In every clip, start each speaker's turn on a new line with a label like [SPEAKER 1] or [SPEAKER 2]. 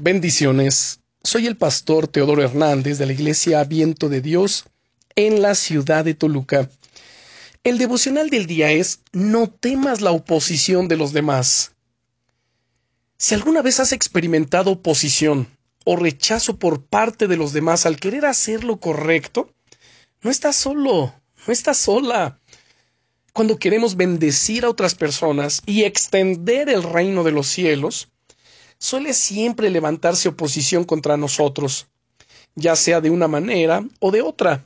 [SPEAKER 1] Bendiciones. Soy el pastor Teodoro Hernández de la Iglesia Viento de Dios en la ciudad de Toluca. El devocional del día es No temas la oposición de los demás. Si alguna vez has experimentado oposición o rechazo por parte de los demás al querer hacer lo correcto, no estás solo, no estás sola. Cuando queremos bendecir a otras personas y extender el reino de los cielos, suele siempre levantarse oposición contra nosotros, ya sea de una manera o de otra.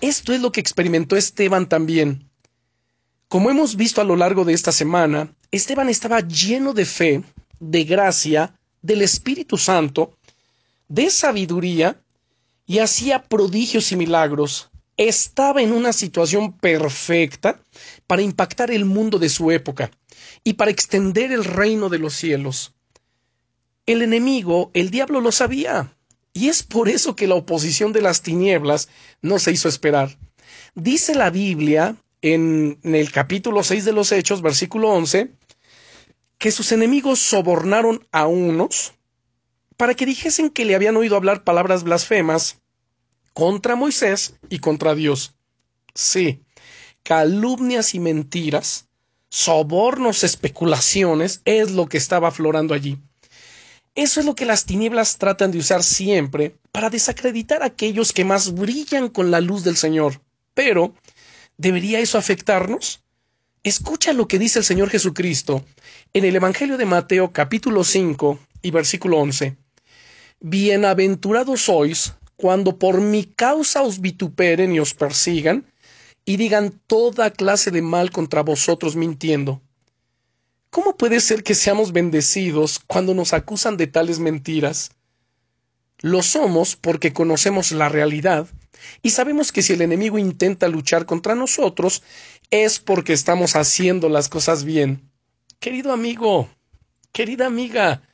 [SPEAKER 1] Esto es lo que experimentó Esteban también. Como hemos visto a lo largo de esta semana, Esteban estaba lleno de fe, de gracia, del Espíritu Santo, de sabiduría, y hacía prodigios y milagros. Estaba en una situación perfecta para impactar el mundo de su época y para extender el reino de los cielos. El enemigo, el diablo lo sabía, y es por eso que la oposición de las tinieblas no se hizo esperar. Dice la Biblia en, el capítulo 6 de los Hechos, versículo 11, que sus enemigos sobornaron a unos para que dijesen que le habían oído hablar palabras blasfemas contra Moisés y contra Dios. Sí, calumnias y mentiras, sobornos, especulaciones, es lo que estaba aflorando allí. Eso es lo que las tinieblas tratan de usar siempre para desacreditar a aquellos que más brillan con la luz del Señor. Pero, ¿debería eso afectarnos? Escucha lo que dice el Señor Jesucristo en el Evangelio de Mateo capítulo 5 y versículo 11. Bienaventurados sois cuando por mi causa os vituperen y os persigan y digan toda clase de mal contra vosotros mintiendo. ¿Cómo puede ser que seamos bendecidos cuando nos acusan de tales mentiras? Lo somos porque conocemos la realidad y sabemos que si el enemigo intenta luchar contra nosotros es porque estamos haciendo las cosas bien. Querido amigo, querida amiga,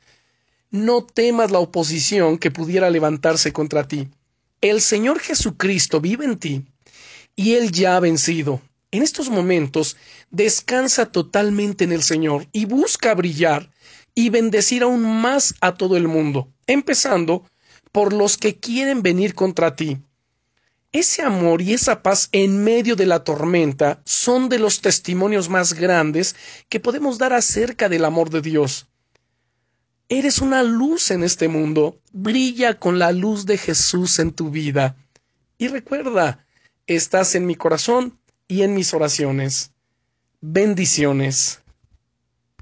[SPEAKER 1] no temas la oposición que pudiera levantarse contra ti. El Señor Jesucristo vive en ti y Él ya ha vencido en estos momentos descansa totalmente en el Señor y busca brillar y bendecir aún más a todo el mundo, empezando por los que quieren venir contra ti. Ese amor y esa paz en medio de la tormenta son de los testimonios más grandes que podemos dar acerca del amor de Dios. Eres una luz en este mundo, brilla con la luz de Jesús en tu vida. Y recuerda, estás en mi corazón y en mis oraciones. Bendiciones.